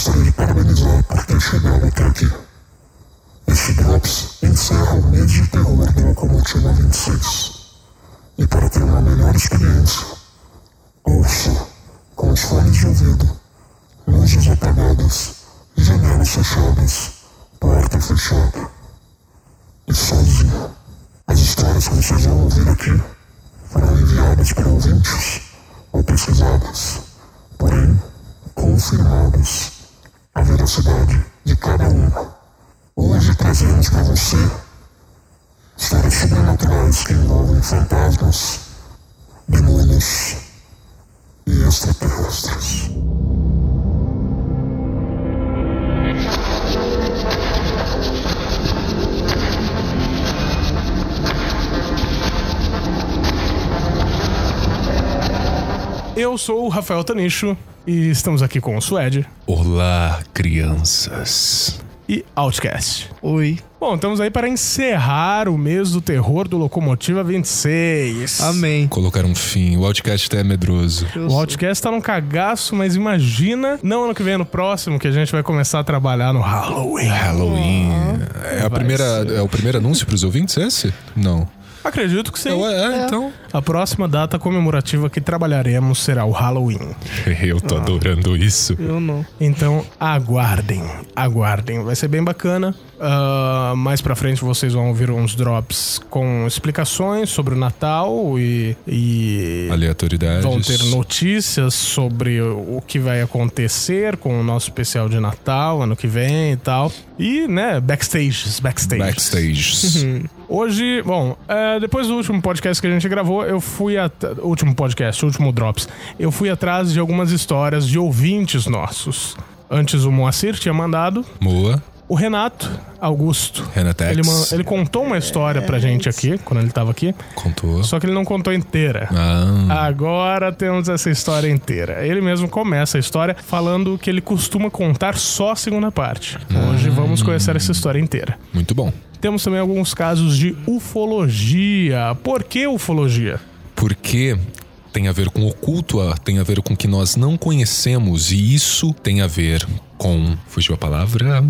gostaria de parabenizar por ter chegado até aqui. Esse Drops encerra o mês de terror da Locomotiva 26. E para ter uma melhor experiência, ouça com os fones de ouvido, luzes apagadas, janelas fechadas, porta fechada. E sozinho. As histórias que vocês vão ouvir aqui foram enviadas para ouvintes ou pesquisadas, porém confirmadas a veracidade de cada uma. Hoje trazemos para você histórias sobrenaturais que envolvem fantasmas, demônios e extraterrestres. Eu sou o Rafael Tanicho e estamos aqui com o Suede Olá, crianças. e Outcast. Oi. Bom, estamos aí para encerrar o mês do terror do Locomotiva 26. Amém. Colocar um fim. O Outcast até é medroso. Eu O sou- Outcast tá num cagaço, mas imagina, não ano que vem, no próximo, que a gente vai começar a trabalhar no Halloween. Halloween. É, a primeira, ser. é o primeiro anúncio pros ouvintes esse? Não. Acredito que sim. É, é, então. A próxima data comemorativa que trabalharemos será o Halloween. Eu tô adorando isso. Eu não. Então aguardem, aguardem. Vai ser bem bacana. Ah, mais pra frente vocês vão ouvir uns drops com explicações sobre o Natal e, e Aleatoriedades. vão ter notícias sobre o que vai acontecer com o nosso especial de Natal ano que vem e tal. E, né, backstages, backstages. Backstage. Hoje, bom, é, depois do último podcast que a gente gravou, eu fui at... último podcast, último drops, eu fui atrás de algumas histórias de ouvintes nossos. Antes o Moacir tinha mandado, Moa. o Renato Augusto. Renatex. Ele, ele contou uma história pra gente aqui, quando ele tava aqui, Contou. só que ele não contou inteira. Ah. Agora temos essa história inteira. Ele mesmo começa a história falando que ele costuma contar só a segunda parte. Hoje vamos conhecer essa história inteira. Muito bom. Temos também alguns casos de ufologia. Por que ufologia? Porque tem a ver com oculto, ah, tem a ver com o que nós não conhecemos. E isso tem a ver com. Fugiu a palavra?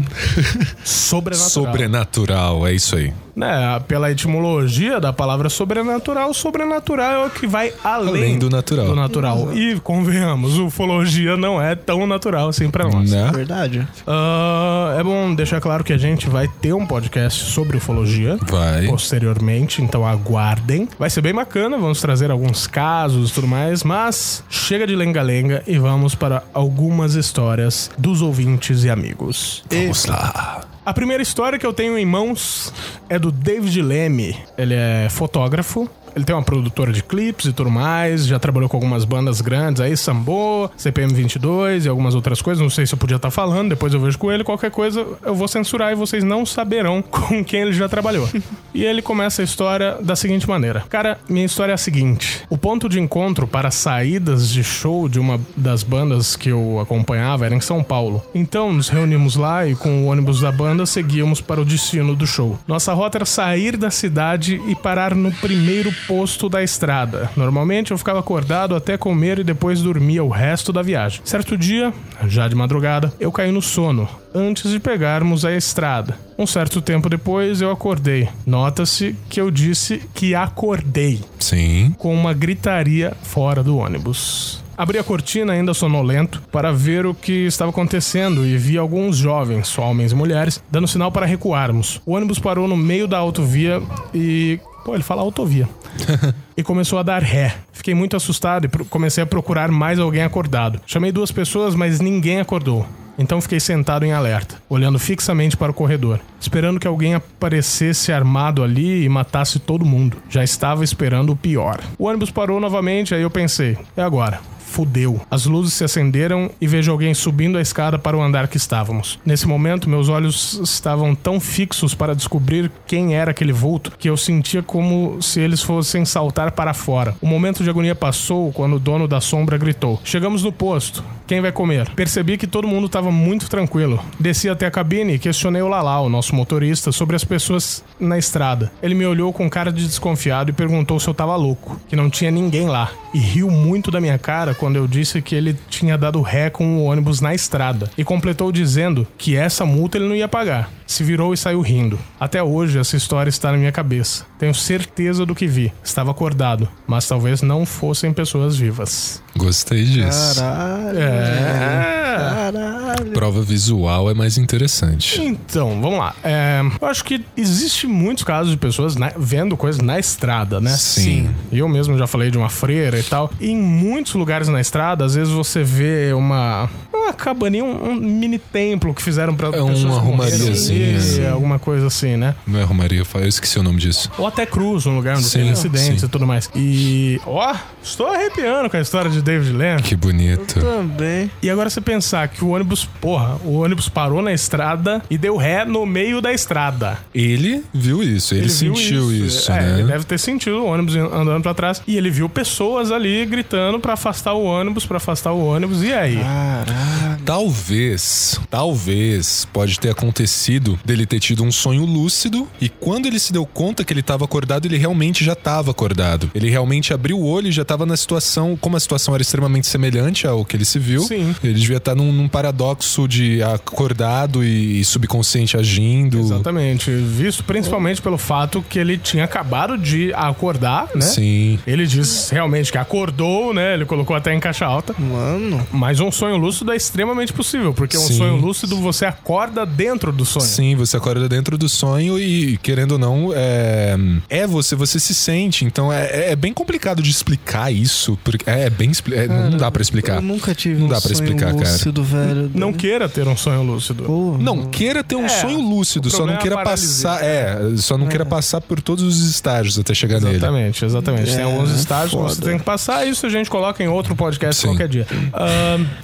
Sobrenatural. Sobrenatural. É isso aí. Né, pela etimologia da palavra sobrenatural, sobrenatural é o que vai além, Além do natural. do natural. E, convenhamos, ufologia não é tão natural assim pra nós. Né? Verdade. Ah, é bom deixar claro que a gente vai ter um podcast sobre ufologia. Vai. Posteriormente, então aguardem. Vai ser bem bacana, vamos trazer alguns casos e tudo mais, mas chega de lenga-lenga e vamos para algumas histórias dos ouvintes e amigos. Vamos lá. A primeira história que eu tenho em mãos é do David Leme. Ele é fotógrafo. Ele tem uma produtora de clipes e tudo mais. Já trabalhou com algumas bandas grandes aí, Sambo, CPM 22 e algumas outras coisas. Não sei se eu podia estar falando, depois eu vejo com ele. Qualquer coisa eu vou censurar e vocês não saberão com quem ele já trabalhou. e ele começa a história da seguinte maneira: Cara, minha história é a seguinte. O ponto de encontro para saídas de show de uma das bandas que eu acompanhava era em São Paulo. Então nos reunimos lá e com o ônibus da banda seguíamos para o destino do show. Nossa rota era sair da cidade e parar no primeiro posto da estrada. Normalmente eu ficava acordado até comer e depois dormia o resto da viagem. Certo dia, já de madrugada, eu caí no sono antes de pegarmos a estrada. Um certo tempo depois eu acordei. Nota-se que eu disse que acordei Sim. com uma gritaria fora do ônibus. Abri a cortina ainda sonolento para ver o que estava acontecendo e vi alguns jovens, homens e mulheres, dando sinal para recuarmos. O ônibus parou no meio da autovia e. Pô, ele fala autovia. e começou a dar ré. Fiquei muito assustado e comecei a procurar mais alguém acordado. Chamei duas pessoas, mas ninguém acordou. Então fiquei sentado em alerta, olhando fixamente para o corredor, esperando que alguém aparecesse armado ali e matasse todo mundo. Já estava esperando o pior. O ônibus parou novamente, aí eu pensei: é agora. Fudeu. As luzes se acenderam e vejo alguém subindo a escada para o andar que estávamos. Nesse momento, meus olhos estavam tão fixos para descobrir quem era aquele vulto que eu sentia como se eles fossem saltar para fora. O momento de agonia passou quando o dono da sombra gritou: Chegamos no posto. Quem vai comer? Percebi que todo mundo estava muito tranquilo. Desci até a cabine e questionei o Lalau, nosso motorista, sobre as pessoas na estrada. Ele me olhou com cara de desconfiado e perguntou se eu tava louco, que não tinha ninguém lá, e riu muito da minha cara quando eu disse que ele tinha dado ré com o ônibus na estrada e completou dizendo que essa multa ele não ia pagar. Se virou e saiu rindo. Até hoje essa história está na minha cabeça. Tenho certeza do que vi. Estava acordado, mas talvez não fossem pessoas vivas. Gostei disso. Caralho. É. Caralho. Prova visual é mais interessante. Então, vamos lá. É, eu acho que existe muitos casos de pessoas né, vendo coisas na estrada, né? Sim. Eu mesmo já falei de uma freira e tal. E em muitos lugares na estrada, às vezes você vê uma uma cabaninha, um, um mini templo que fizeram pra É pessoas uma arrumariazinha, assim. alguma coisa assim, né? Não é Romaria, eu esqueci o nome disso. Ou até cruz, um lugar onde Sim, tem acidentes sim. e tudo mais. E, ó, estou arrepiando com a história de David Lamb. Que bonito. Também. E agora você pensar que o ônibus, porra, o ônibus parou na estrada e deu ré no meio da estrada. Ele viu isso, ele, viu sentiu isso, é, né? Ele deve ter sentido o ônibus andando pra trás. E ele viu pessoas ali gritando pra afastar o ônibus, pra afastar o ônibus. E aí? Caralho. Talvez, talvez pode ter acontecido dele ter tido um sonho lúcido e quando ele se deu conta que ele estava acordado, ele realmente já estava acordado. Ele realmente abriu o olho e já estava na situação, como a situação era extremamente semelhante ao que ele se viu. Sim. Ele devia estar num, num paradoxo de acordado e, subconsciente agindo. Exatamente. Visto principalmente pelo fato que ele tinha acabado de acordar, né? Sim. Ele diz realmente que acordou, né? Ele colocou até em caixa alta. Mano. Mas um sonho lúcido é extremamente possível, porque um Sim. sonho lúcido você acorda dentro do sonho. Sim, você acorda dentro do sonho e, querendo ou não, é, é você, você se sente. Então é, é bem complicado de explicar isso. Porque é, é bem. é, não dá pra explicar. Eu nunca tive Não um dá pra sonho explicar, cara. lúcido, velho. Não queira ter um sonho lúcido. Porra. Não, queira ter um É, sonho lúcido, só não é queira paralisia. passar. É, só não queira passar por todos os estágios até chegar nele. Exatamente, exatamente. Tem É, alguns estágios que você foda. tem que passar, isso a gente coloca em outro podcast Sim. qualquer dia.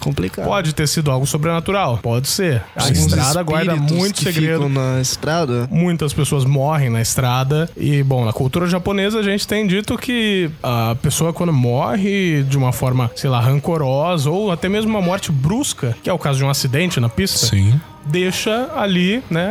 Complicado. pode ter sido algo sobrenatural? Pode ser. A Sim. estrada guarda muito que segredo. ficam na estrada. Muitas pessoas morrem na estrada. E, bom, na cultura japonesa a gente tem dito que a pessoa, quando morre de uma forma, sei lá, rancorosa, ou até mesmo uma morte brusca, que é o caso de um acidente na pista, Sim. deixa ali, né,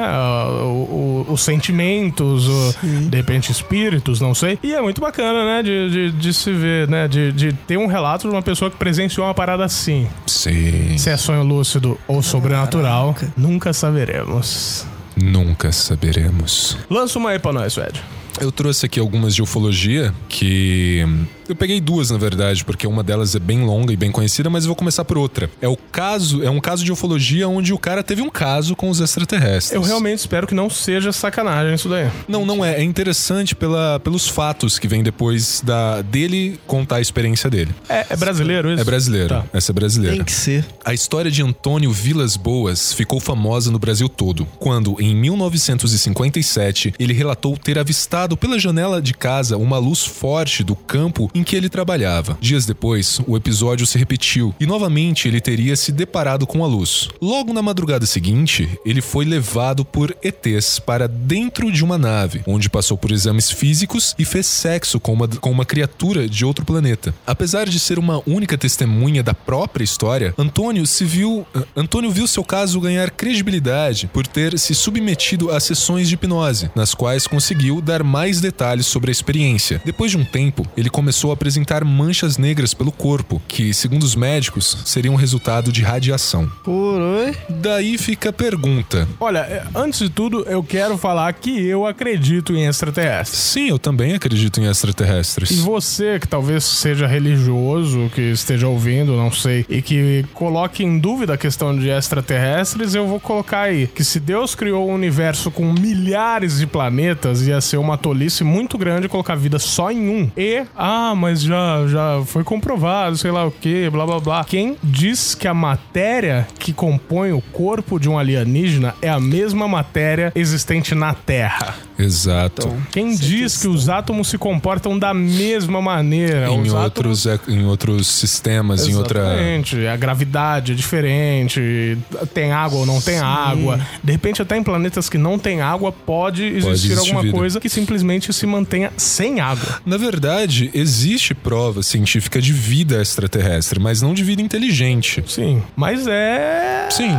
o- o- os sentimentos, o- de repente espíritos, não sei. E é muito bacana, né, de, de, de se ver, né, de, de ter um relato de uma pessoa que presenciou uma parada assim. Sim. Se é sonho lúcido ou sobrenatural, nunca saberemos. Nunca saberemos. Lança uma aí pra nós, Ed. Eu trouxe aqui algumas de ufologia que. Eu peguei duas, na verdade, porque uma delas é bem longa e bem conhecida, mas eu vou começar por outra. É o caso, é um caso de ufologia onde o cara teve um caso com os extraterrestres. Eu realmente espero que não seja sacanagem isso daí. Não, não é. É interessante pela, pelos fatos que vem depois da dele contar a experiência dele. É, é brasileiro isso? É brasileiro. Tá. Essa é brasileira. Tem que ser. A história de Antônio Vilas Boas ficou famosa no Brasil todo, quando, em 1957, ele relatou ter avistado pela janela de casa uma luz forte do campo em que ele trabalhava. Dias depois, o episódio se repetiu e novamente ele teria se deparado com a luz. Logo na madrugada seguinte, ele foi levado por ETs para dentro de uma nave, onde passou por exames físicos e fez sexo com uma, com uma criatura de outro planeta. Apesar de ser uma única testemunha da própria história, Antônio se viu, ah, Antônio viu seu caso ganhar credibilidade por ter se submetido a sessões de hipnose, nas quais conseguiu dar mais detalhes sobre a experiência. Depois de um tempo, ele começou a apresentar manchas negras pelo corpo, que, segundo os médicos, seriam resultado de radiação. Por oi. Daí fica a pergunta. Olha, é, antes de tudo, eu quero falar que eu acredito em extraterrestres. Sim, eu também acredito em E extraterrestres. você que talvez seja religioso, que esteja ouvindo, não sei, e que coloque em dúvida a questão de extraterrestres, eu vou colocar aí que se Deus criou um universo com milhares de planetas, ia ser uma tolice muito grande colocar vida só em um. E, ah, mas já, já foi comprovado, sei lá o que, blá blá blá. Quem diz que a matéria que compõe o corpo de um alienígena é a mesma matéria existente na Terra? Exato. Quem diz que os átomos se comportam da mesma maneira? em os outros, é, em outros sistemas, em outra. Exatamente. A gravidade é diferente, tem água ou não tem água. De repente, até em planetas que não tem água, pode existir existir alguma vida. coisa que simplesmente se mantenha sem água. Na verdade, existe prova científica de vida extraterrestre, mas não de vida inteligente. Sim. Mas é. Sim.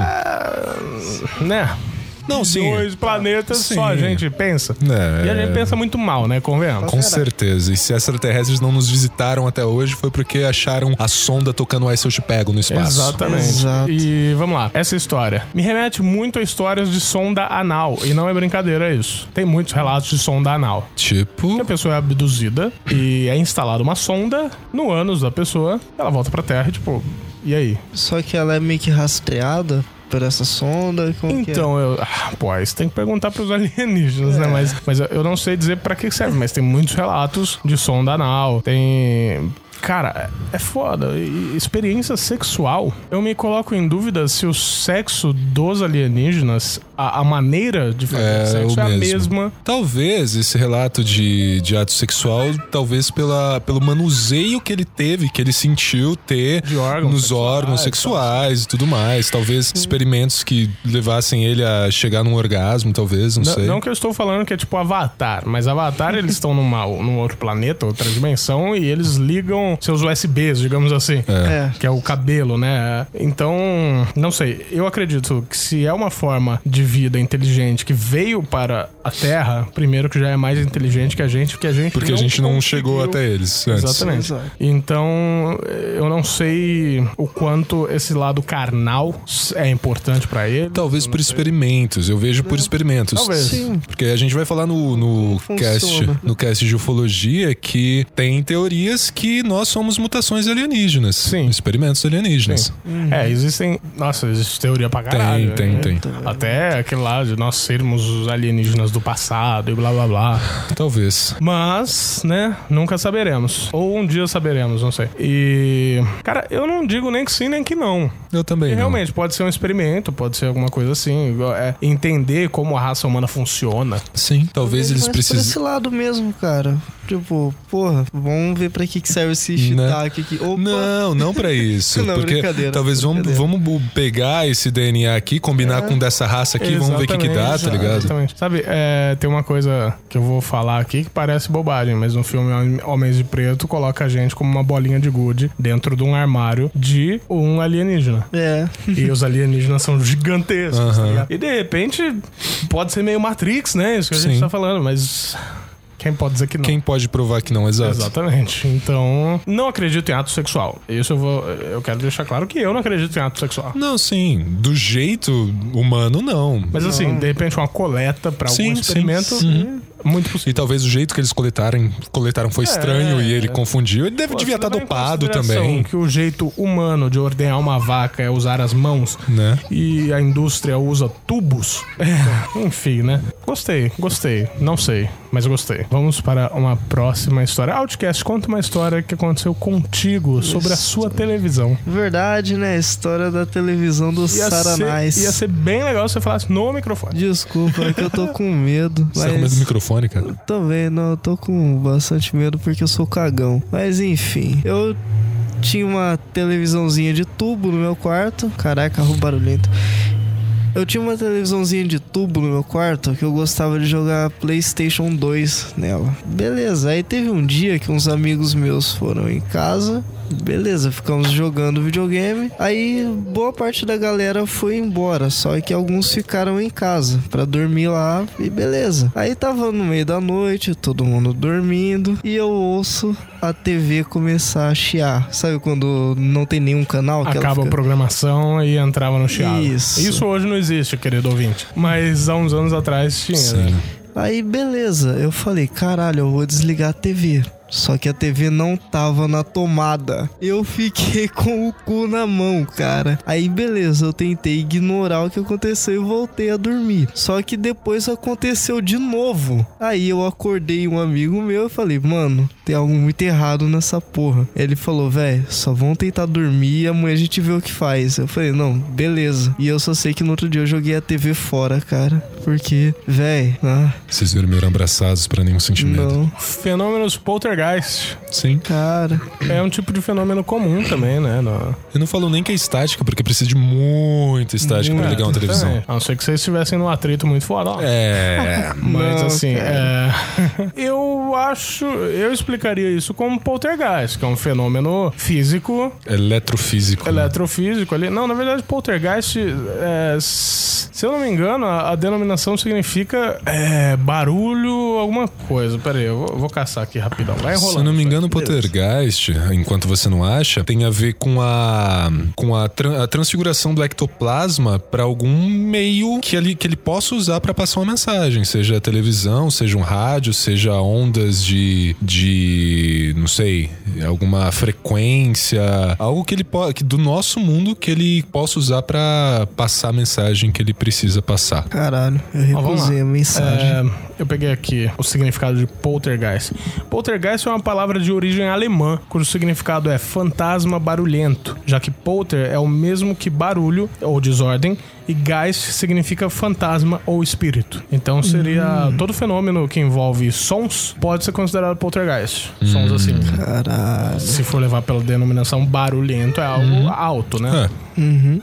Né? Não, sim. dois planetas, Sim. só a gente pensa. É. E a gente pensa muito mal, né? Convenhamos. Com certeza. E se extraterrestres não nos visitaram até hoje, foi porque acharam a sonda tocando Ice Eu Te Pego no espaço. Exatamente. Exato. E vamos lá, essa história me remete muito a histórias de sonda anal. E não é brincadeira isso. Tem muitos relatos de sonda anal. Tipo. A pessoa é abduzida e é instalada uma sonda no ânus da pessoa, ela volta pra Terra e tipo, e aí? Só que ela é meio que rastreada por essa sonda. Como que é? Então, eu. Ah, pô, isso tem que perguntar pros alienígenas, né? Mas, mas eu- eu não sei dizer pra que serve, mas tem muitos relatos de sonda anal. Tem. Cara, é foda. E experiência sexual. Eu me coloco em dúvida se o sexo dos alienígenas, a, a maneira de fazer É sexo é a mesmo. mesma. Talvez esse relato de, de ato sexual, talvez pela, pelo manuseio que ele teve, que ele sentiu ter órgãos nos sexuais, órgãos sexuais e tudo mais. Talvez experimentos que levassem ele a chegar num orgasmo, talvez, não, Não, sei. não que eu estou falando que é tipo Avatar, mas Avatar eles estão num outro planeta, outra dimensão, e eles ligam seus USBs, digamos assim. É. Que é o cabelo, né? Então, não sei. Eu acredito que se é uma forma de vida inteligente que veio para a Terra, primeiro que já é mais inteligente que a gente, porque a gente Porque a gente não conseguiu- chegou até eles antes. Exatamente. Então, eu não sei o quanto esse lado carnal é importante pra ele. Talvez por experimentos, eu vejo por experimentos. Talvez. Sim. Porque a gente vai falar no, no cast, no cast de ufologia que tem teorias que nós somos mutações alienígenas. Sim. Experimentos alienígenas. É, existem. Nossa, existe teoria pra caralho. Tem, né? tem, Então, Até aquele lá de nós sermos os alienígenas do passado e blá blá blá. Talvez. Mas, né, nunca saberemos. Ou um dia saberemos, não sei. E. Cara, eu não digo nem que sim, nem que não. Eu também. E não. realmente, pode ser um experimento, pode ser alguma coisa assim. é, entender como a raça humana funciona. Sim, talvez eles precisem. esse lado mesmo, cara. Tipo, porra, vamos ver pra que, que serve esse Né? shiitake aqui. Opa! Não, não pra isso. Não, porque brincadeira, talvez vamos, brincadeira. vamos bu- pegar esse DNA aqui, combinar com dessa raça aqui, vamos ver o que, que dá, tá Exatamente, ligado? Exatamente. Sabe, é, tem uma coisa que eu vou falar aqui que parece bobagem, mas no filme Hom- Homens de Preto coloca a gente como uma bolinha de gude dentro de um armário de um alienígena. É. E os alienígenas são gigantescos, tá? E de repente pode ser meio Matrix, né? Isso que a gente Sim. tá falando, mas quem pode dizer que não? Quem pode provar que não, exato. Exatamente. Então, não acredito em ato sexual. Isso eu vou. Eu quero deixar claro que eu não acredito em ato sexual. Não, sim. Do jeito humano, não. Mas assim, de repente uma coleta pra algum Sim, sim. experimento, Uhum. Muito possível. E talvez o jeito que eles coletaram, coletaram foi estranho e ele confundiu. Ele deve, Pô, devia estar em dopado também, Que o jeito humano de ordenhar uma vaca é usar as mãos né? e a indústria usa tubos. É, enfim, né? Gostei, gostei. Não sei, mas gostei. Vamos para uma próxima história. Outcast, conta uma história que aconteceu contigo sobre a sua televisão. Verdade, né? A história da televisão do Ia ser, Saranás. ia ser bem legal se você falasse no microfone. Desculpa, é que eu tô com medo. Você tá com medo mas... do microfone, cara? Também, não, eu tô com bastante medo porque eu sou cagão. Mas enfim, eu tinha uma televisãozinha de tubo no meu quarto. Caraca, rua barulhento. Eu tinha uma televisãozinha de tubo no meu quarto que eu gostava de jogar PlayStation 2 nela. Beleza, aí teve um dia que uns amigos meus foram em casa. Beleza, ficamos jogando videogame. Aí boa parte da galera foi embora, só que alguns ficaram em casa pra dormir lá e beleza. Aí tava no meio da noite, todo mundo dormindo e eu ouço a TV começar a chiar. Sabe quando não tem nenhum canal que ela Acaba a fica... programação e entrava no chiado. Isso. Isso hoje não existe, querido ouvinte. Mas há uns anos atrás tinha. Sim. né? Aí beleza, eu falei, caralho, eu vou desligar a TV. Só que a TV não tava na tomada. Eu fiquei com o cu na mão, cara. Aí beleza, eu tentei ignorar o que aconteceu e voltei a dormir. Só que depois aconteceu de novo. Aí eu acordei um amigo meu e falei, mano, tem algo muito errado nessa porra. Ele falou, velho, só vão tentar dormir e amanhã a gente vê o que faz. Eu falei, não, beleza. E eu só sei que no outro dia eu joguei a TV fora, cara. Porque, velho, ah, Vocês dormiram abraçados pra nenhum sentimento. não. Fenômenos poltergeist poltergeist. Sim. Cara, É um tipo de fenômeno comum também, né? No... Eu não falo nem que é estática, porque precisa de muita estática pra ligar uma televisão. É, a não ser que vocês estivessem num atrito muito foda. ó. É. Mas Não, assim, é... eu acho. Eu explicaria isso como poltergeist, que é um fenômeno físico, Eletrofísico. né? eletrofísico ali. Não, na verdade, poltergeist, é, se eu não me engano, a, a denominação significa é, barulho, alguma coisa. Pera aí, eu vou, vou caçar aqui rapidão. Vai enrolando. Se não me engano, o poltergeist, enquanto você não acha, tem a ver com a com a, a transfiguração do ectoplasma para algum meio que ele, que ele possa usar para passar uma mensagem, seja televisão, seja um rádio, seja ondas de, de não sei, alguma frequência, algo que ele que do nosso mundo que ele possa usar para passar a mensagem que ele precisa passar. caralho, eu recusei a mensagem. É, eu peguei aqui o significado de poltergeist. Poltergeist é uma palavra de origem alemã, cujo significado é fantasma barulhento, já que polter é o mesmo que barulho ou desordem e geist significa fantasma ou espírito. Então seria todo fenômeno que envolve sons pode ser considerado poltergeist. Sons assim. Caralho. Se for levar pela denominação barulhento, é algo alto, né? É. Uhum.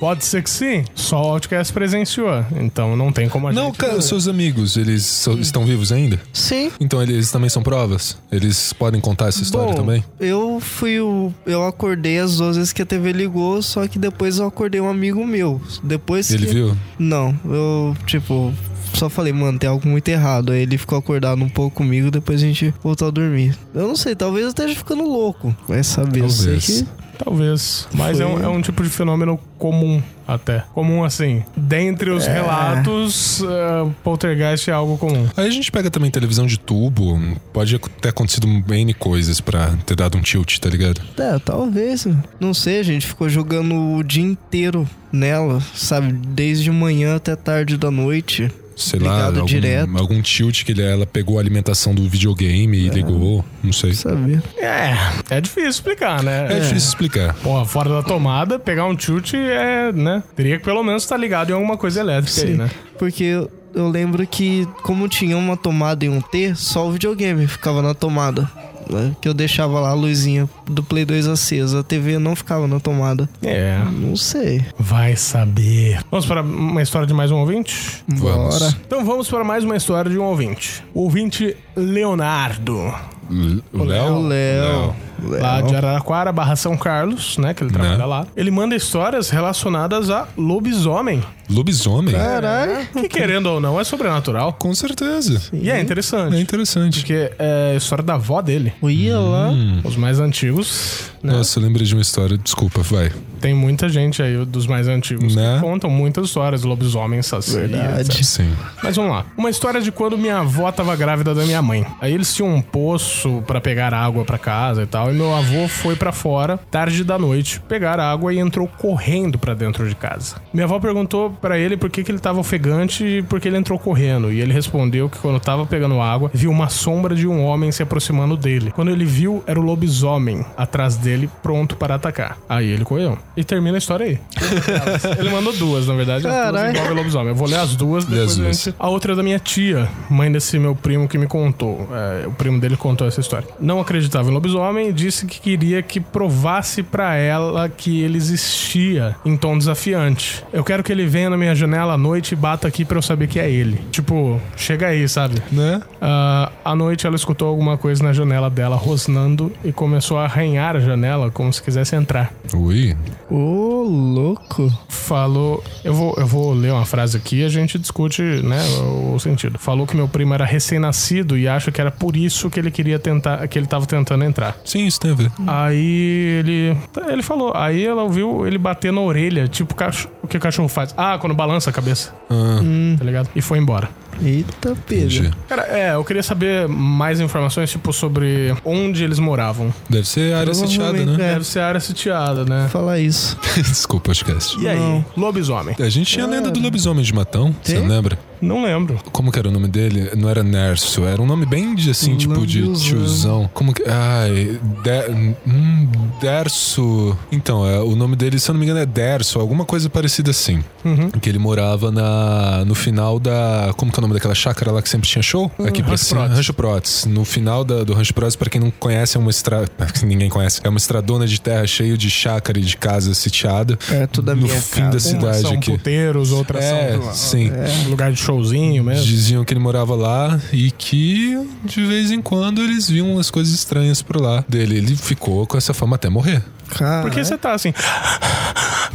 Pode ser que sim. Só o Outcast presenciou. Então não tem como a Não, gente. cara, seus amigos, eles so- estão vivos ainda? Sim. Então eles também são provas? Eles podem contar essa história Bom, também? Eu fui o. Eu acordei as duas vezes que a TV ligou, só que depois eu acordei um amigo meu. Depois Ele que... viu? Não, eu, tipo, só falei, mano, tem algo muito errado. Aí ele ficou acordado um pouco comigo, depois a gente voltou a dormir. Eu não sei, talvez eu esteja ficando louco. Vai saber, eu sei Talvez. que. Talvez. Mas é um, é um tipo de fenômeno comum, até. Comum assim. Dentre os relatos, uh, poltergeist é algo comum. Aí a gente pega também televisão de tubo. Pode ter acontecido N coisas pra ter dado um tilt, tá ligado? É, talvez. Não sei, a gente ficou jogando o dia inteiro nela, sabe? Desde manhã até tarde da noite. Sei lá, Ligado algum, direto. algum tilt que ele- ela pegou a alimentação do videogame e ligou. Não sei. Saber. É, é difícil explicar, né? É difícil explicar. Porra, fora da tomada, pegar um tilt é, né? Teria que pelo menos estar ligado em alguma coisa elétrica aí, Sim. né? Porque eu, eu lembro que, como tinha uma tomada e um T, só o videogame ficava na tomada. Né? Que eu deixava lá a luzinha do Play 2 acesa. A TV não ficava na tomada. É. Não sei. Vai saber. Vamos para uma história de mais um ouvinte? Vamos. Bora. Então vamos para mais uma história de um ouvinte. O ouvinte Leonardo. L- O O Léo? Léo. Lá de Araraquara, barra São Carlos, né? Que ele trabalha Né? lá. Ele manda histórias relacionadas a lobisomem. Lobisomem? Caralho. Que querendo ou não, é sobrenatural. Com certeza. E é É interessante. interessante. Porque é a história da avó dele. Ia lá. Os mais antigos, né? Nossa, eu lembrei de uma história. Desculpa, vai. Tem muita gente aí dos mais antigos Né? que contam muitas histórias, lobisomem, saci, Verdade. etc. Sim. Mas vamos lá. Uma história de quando minha avó tava grávida da minha mãe. Aí eles tinham um poço pra pegar água pra casa e tal. E meu avô foi pra fora, tarde da noite, pegar água e entrou correndo pra dentro de casa. Minha avó perguntou pra ele por que, que ele tava ofegante e por que ele entrou correndo. E ele respondeu que quando tava pegando água, viu uma sombra de um homem se aproximando dele. Quando ele viu, era o lobisomem atrás dele, pronto para atacar. Aí ele correu. E termina a história aí. Ele mandou duas, na verdade. As duas envolvem lobisomem. Eu vou ler as duas, depois as a duas. gente a outra é da minha tia, mãe desse meu primo que me contou. É, o primo dele contou essa história. Não acreditava em lobisomem disse que queria que provasse pra ela que ele existia em tom desafiante. Eu quero que ele venha na minha janela à noite e bata aqui pra eu saber que é ele. Tipo, chega aí, sabe? Né? Ah, à noite ela escutou alguma coisa na janela dela rosnando e começou a arranhar a janela como se quisesse entrar. Ui. Ô, louco. Falou. Eu vou, eu vou ler uma frase aqui e a gente discute, né, o, o sentido. Falou que meu primo era recém-nascido e acha que era por isso que ele queria tentar. que ele tava tentando entrar. Sim, isso tem ver. Aí ele. Ele falou. Aí ela ouviu ele bater na orelha, tipo o que o cachorro faz. Ah, quando balança a cabeça, Ah, tá ligado? E foi embora. Eita, entendi. Pedro. Cara, é, eu queria saber mais informações, tipo, sobre onde eles moravam. Deve ser área sitiada, né? É. Deve ser área sitiada, né? Falar isso. Desculpa, podcast. E aí? Não. Lobisomem. A gente tinha a lenda do lobisomem de Matão, você Tem? lembra? Não lembro. Como que era o nome dele? Não era Nerso, era um nome bem de assim, tipo de tiozão. Como que. Ai. De, hum, Derso. Então, é, o nome dele, se eu não me engano, é Derso, alguma coisa parecida assim. Uhum. Que ele morava na, no final da. Como que é o nome daquela chácara lá que sempre tinha show? Aqui pra Rancho cima. Protes. Rancho Protes. No final da- do Rancho Protes, pra quem não conhece, é uma estrada. Ninguém conhece. É uma estradona de terra cheio de chácara e de casa sitiada. Perto da no minha fim casa. da cidade são aqui. puteiros, outras É, são sim. lugar de showzinho mesmo. Diziam que ele morava lá e que de vez em quando eles viam umas coisas estranhas por lá dele. Ele ficou com essa fama até morrer. Cara, Por que você tá assim?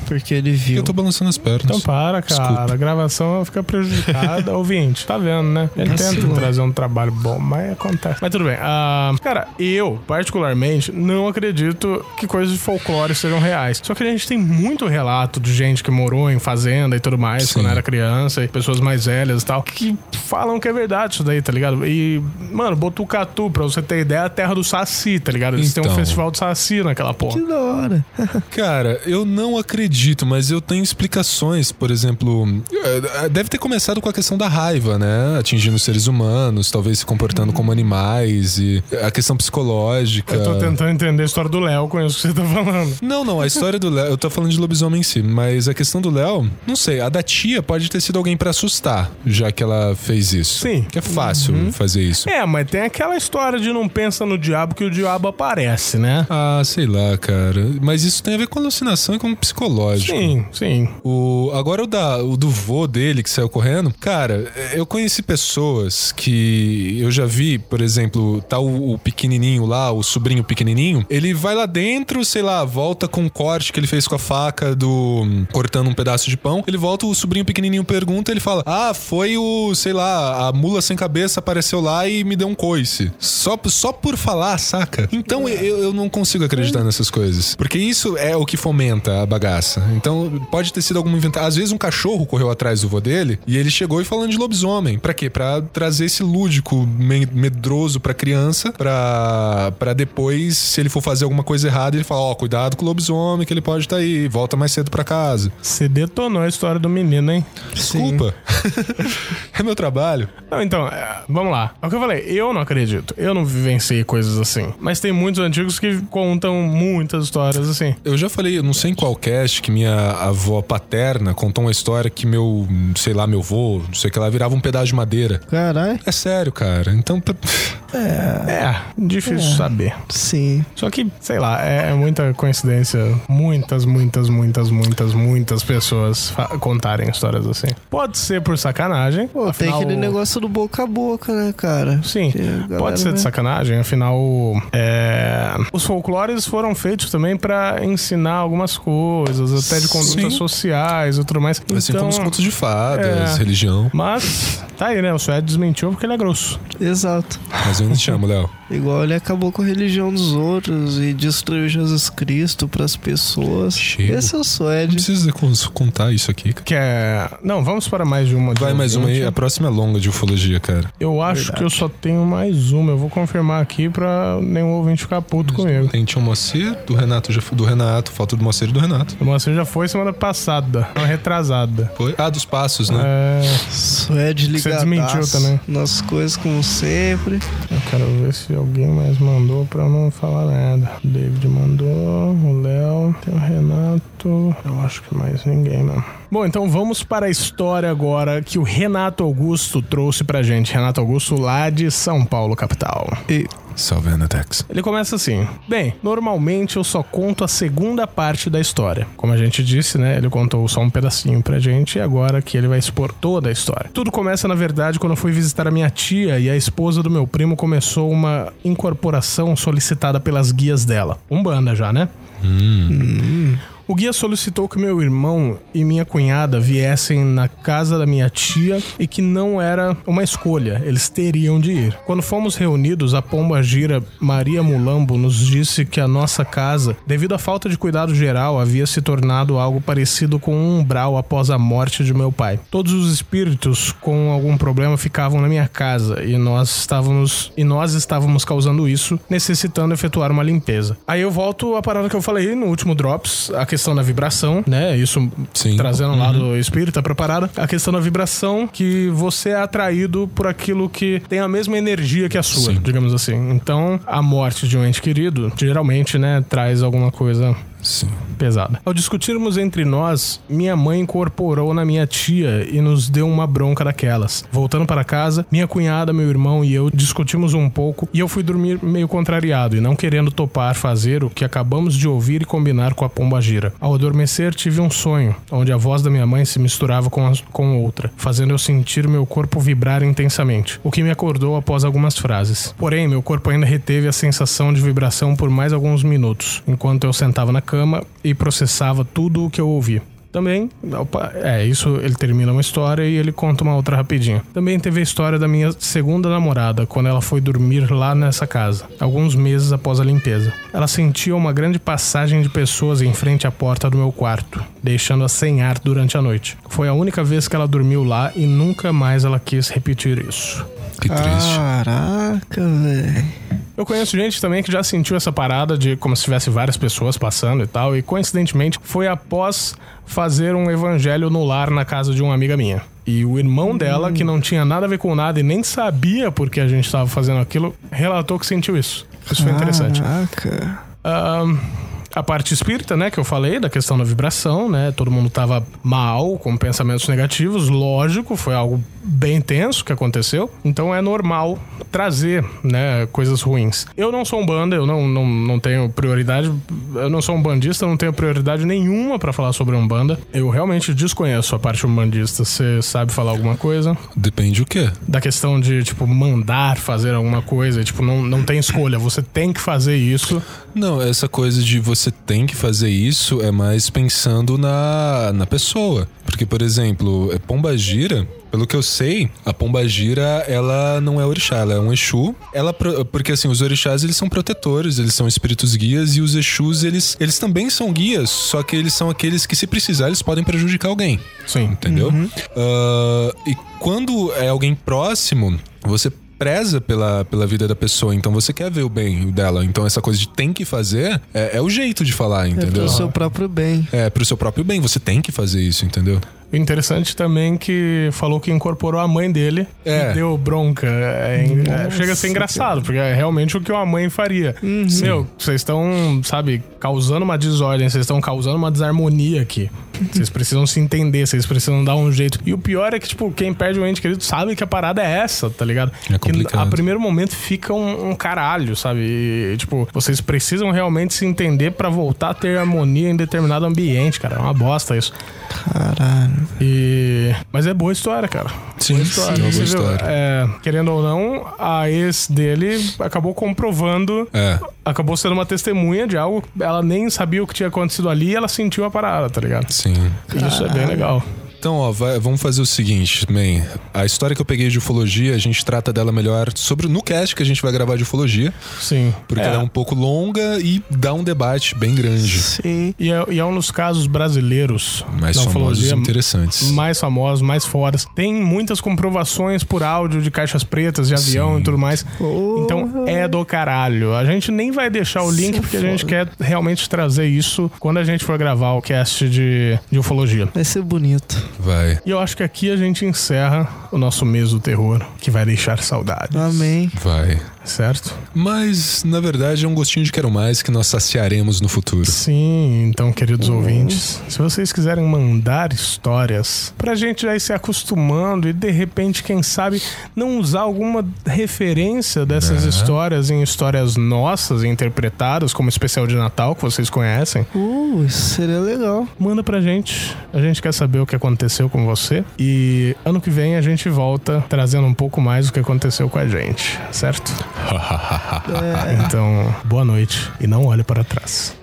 porque ele Eu viu. tô balançando as pernas. Então para, cara. Desculpa. A gravação fica prejudicada. Ouvinte, tá vendo, né? Ele tenta Vacilou. trazer um trabalho bom, mas acontece. Mas tudo bem. Ah, cara, eu, particularmente, não acredito que coisas de folclore sejam reais. Só que a gente tem muito relato de gente que morou em fazenda e tudo mais Sim. quando era criança, e pessoas mais velhas e tal, que falam que é verdade isso daí, tá ligado? E, mano, Botucatu, pra você ter ideia, é a terra do Saci, tá ligado? Eles têm um Então. festival do Saci naquela porra. Que da hora. Cara, eu não acredito, mas eu tenho explicações. Por exemplo, eh, deve ter começado com a questão da raiva, né? Atingindo os seres humanos, talvez se comportando como animais e a questão psicológica. Eu tô tentando entender a história do Léo com isso que você tá falando. Não, não, a história do Léo, eu tô falando de lobisomem em si, mas a questão do Léo, não sei, a da tia pode ter sido alguém pra assustar, já que ela fez isso. Sim. Que é fácil fazer isso. É, mas tem aquela história de não pensa no diabo que o diabo aparece, né? Ah, sei lá, cara. Mas isso tem a ver com alucinação e com psicológico. Sim, sim. O, agora o, da, o do vô dele que saiu correndo, cara, eu conheci pessoas que eu já vi, por exemplo, tá o, o pequenininho lá, o sobrinho pequenininho, ele vai lá dentro, sei lá, volta com um corte que ele fez com a faca do cortando um pedaço de pão, ele volta, o sobrinho pequenininho pergunta, ele fala: "Ah, foi o, sei lá, a mula sem cabeça apareceu lá e me deu um coice". Só só por falar, saca? Então eu, eu não consigo acreditar nessas coisas, porque isso é o que fomenta a bagaça. Então pode ter sido alguma inventação. Às vezes um cachorro correu atrás do vô dele e ele chegou e falando de lobisomem. Pra quê? Pra trazer esse lúdico me- medroso pra criança, pra, pra depois, se ele for fazer alguma coisa errada, ele fala: Ó, cuidado com o lobisomem, que ele pode estar aí, volta mais cedo pra casa. Você detonou a história do menino, hein? Desculpa. é meu trabalho. Não, então, é, vamos lá. É o que eu falei, eu não acredito. Eu não vivenciei coisas assim. Mas tem muitos antigos que contam muitas histórias assim. Eu já falei, eu não sei em qual cast, que minha avó paterna contou uma história que meu, sei lá, meu vô, não sei o que lá, virava um pedaço de madeira. Caralho. É sério, cara. Então, p- É, difícil saber. Sim. Só que, sei lá, é muita coincidência. Muitas, muitas, muitas, muitas, muitas pessoas contarem histórias assim. Pode ser por sacanagem. Pô, tem afinal- aquele negócio do boca a boca, né, cara? Sim, pode ser de sacanagem, afinal, é, os folclores foram feitos também pra ensinar algumas coisas, até de condutas Sim. sociais e tudo mais. assim como os Então, contos de fadas, é. religião. Mas, tá aí, né? O Suede desmentiu porque ele é grosso. Exato. Mas eu ainda te chamo, Léo. Igual ele acabou com a religião dos outros e destruiu Jesus Cristo pras pessoas. Chega. Esse é o Não Suede. precisa con- contar isso aqui, cara. Que é. Não, vamos para mais de uma. Vai mais uma aí. A próxima é longa de ufologia, cara. Eu acho que eu só tenho mais uma. Eu vou confirmar aqui pra nenhum ouvinte ficar puto comigo. Tem Tio Moacir, do Renato, já, do Renato, falta do Moacir e do Renato. Você já foi semana passada, não retrasada. Foi? Ah, dos passos, né? É, Suede Você ligadaço desmentiu também. nas coisas como sempre. Eu quero ver se alguém mais mandou pra não falar nada. O David mandou, o Léo, tem o Renato. Eu acho que mais ninguém, não. Bom, então vamos para a história agora que o Renato Augusto trouxe pra gente. Renato Augusto lá de São Paulo, capital. E Salve, Anatex. Ele começa assim: Bem, normalmente eu só conto a segunda parte da história. Como a gente disse, né? Ele contou só um pedacinho pra gente e agora que ele vai expor toda a história. Tudo começa, na verdade, quando eu fui visitar a minha tia e a esposa do meu primo começou uma incorporação solicitada pelas guias dela. Umbanda já, né? O guia solicitou que meu irmão e minha cunhada viessem na casa da minha tia e que não era uma escolha, eles teriam de ir. Quando fomos reunidos, a pomba gira Maria Mulambo nos disse que a nossa casa, devido à falta de cuidado geral, havia se tornado algo parecido com um umbral após a morte de meu pai. Todos os espíritos com algum problema ficavam na minha casa e nós estávamos e nós estávamos causando isso, necessitando efetuar uma limpeza. Aí eu volto à parada que eu falei no último drops, a questão da vibração, né? Isso Sim. trazendo um lado espírita pra parada. A questão da vibração, que você é atraído por aquilo que tem a mesma energia que a sua, Sim. digamos assim. Então, a morte de um ente querido, geralmente, né, traz alguma coisa Sim. pesada. Ao discutirmos entre nós, minha mãe incorporou na minha tia e nos deu uma bronca daquelas. Voltando para casa, minha cunhada, meu irmão e eu discutimos um pouco e eu fui dormir meio contrariado e não querendo topar fazer o que acabamos de ouvir e combinar com a pomba gira. Ao adormecer, tive um sonho, onde a voz da minha mãe se misturava com, com outra, fazendo eu sentir meu corpo vibrar intensamente, o que me acordou após algumas frases. Porém, meu corpo ainda reteve a sensação de vibração por mais alguns minutos, enquanto eu sentava na cama e processava tudo o que eu ouvi. Também, opa, é, isso ele termina uma história e ele conta uma outra rapidinho. Também teve a história da minha segunda namorada, quando ela foi dormir lá nessa casa, alguns meses após a limpeza. Ela sentia uma grande passagem de pessoas em frente à porta do meu quarto, deixando-a sem ar durante a noite. Foi a única vez que ela dormiu lá e nunca mais ela quis repetir isso. Que triste. Caraca, velho. Eu conheço gente também que já sentiu essa parada de como se tivesse várias pessoas passando e tal, e coincidentemente foi após fazer um evangelho no lar na casa de uma amiga minha. E o irmão dela, que não tinha nada a ver com nada e nem sabia por que a gente estava fazendo aquilo, relatou que sentiu isso. Isso foi interessante. Caraca. Ahn, a parte espírita, né, que eu falei, da questão da vibração, né? Todo mundo tava mal, com pensamentos negativos, lógico, foi algo bem tenso que aconteceu. Então é normal trazer, né, coisas ruins. Eu não sou um banda, eu não, não, não tenho prioridade, eu não sou um bandista, eu não tenho prioridade nenhuma pra falar sobre um banda. Eu realmente desconheço a parte umbandista. Você sabe falar alguma coisa? Depende o quê? Da questão de, tipo, mandar fazer alguma coisa, tipo, não, não tem escolha, você tem que fazer isso. Não, essa coisa de você tem que fazer isso é mais pensando na, na pessoa. Porque, por exemplo, é Pomba Gira, pelo que eu sei, a Pomba Gira, ela não é orixá, ela é um Exu. Ela, porque assim, os orixás, eles são protetores, eles são espíritos guias, e os Exus, eles, eles também são guias, só que eles são aqueles que, se precisar, eles podem prejudicar alguém. Sim. Entendeu? Ah, e quando é alguém próximo, você preza pela, pela vida da pessoa, então você quer ver o bem dela. Então essa coisa de tem que fazer é, é o jeito de falar, É entendeu? pro seu próprio bem. É pro seu próprio bem, você tem que fazer isso, entendeu? O interessante também que falou que incorporou a mãe dele É. e deu bronca. É, é, chega a ser engraçado, porque é realmente o que uma mãe faria. Meu, vocês estão, sabe, causando uma desordem, vocês estão causando uma desarmonia aqui. Vocês precisam se entender, vocês precisam dar um jeito. E o pior é que, tipo, quem perde um ente querido sabe que a parada é essa, tá ligado? É que complicado. a primeiro momento fica um, um caralho, sabe? E, tipo, vocês precisam realmente se entender pra voltar a ter harmonia em determinado ambiente, cara. É uma bosta isso. Caralho. E... Mas é boa história, cara. Sim, boa sim, é uma boa história. é, querendo ou não, a ex dele acabou comprovando, É. acabou sendo uma testemunha de algo. Ela nem sabia o que tinha acontecido ali e ela sentiu a parada, tá ligado? Sim. Isso é bem legal. Então, ó, vai- vamos fazer o seguinte, man. A história que eu peguei de ufologia, a gente trata dela melhor sobre no cast que a gente vai gravar de ufologia, Sim. porque ela é um pouco longa e dá um debate bem grande. Sim. E é, e é um dos casos brasileiros Mais da famosos e ufologia interessantes. mais famosos, mais fodas. Tem muitas comprovações por áudio de caixas pretas, de avião Sim. e tudo mais. Porra. Então é do caralho. A gente nem vai deixar o link é porque a gente foda. quer realmente trazer isso quando a gente for gravar o cast de, de ufologia. Vai ser bonito. Vai. E eu acho que aqui a gente encerra o nosso mês do terror, que vai deixar saudades. Amém. Vai. Certo? Mas, na verdade, é um gostinho de quero mais que nós saciaremos no futuro. Sim, então, queridos ouvintes, se vocês quiserem mandar histórias pra gente já ir se acostumando e de repente, quem sabe, não usar alguma referência dessas É. histórias em histórias nossas, interpretadas, como especial de Natal, que vocês conhecem, Uh, isso seria legal. manda pra gente. A gente quer saber o que aconteceu com você. E ano que vem a gente volta trazendo um pouco mais do que aconteceu com a gente, certo? Então, boa noite e não olhe para trás.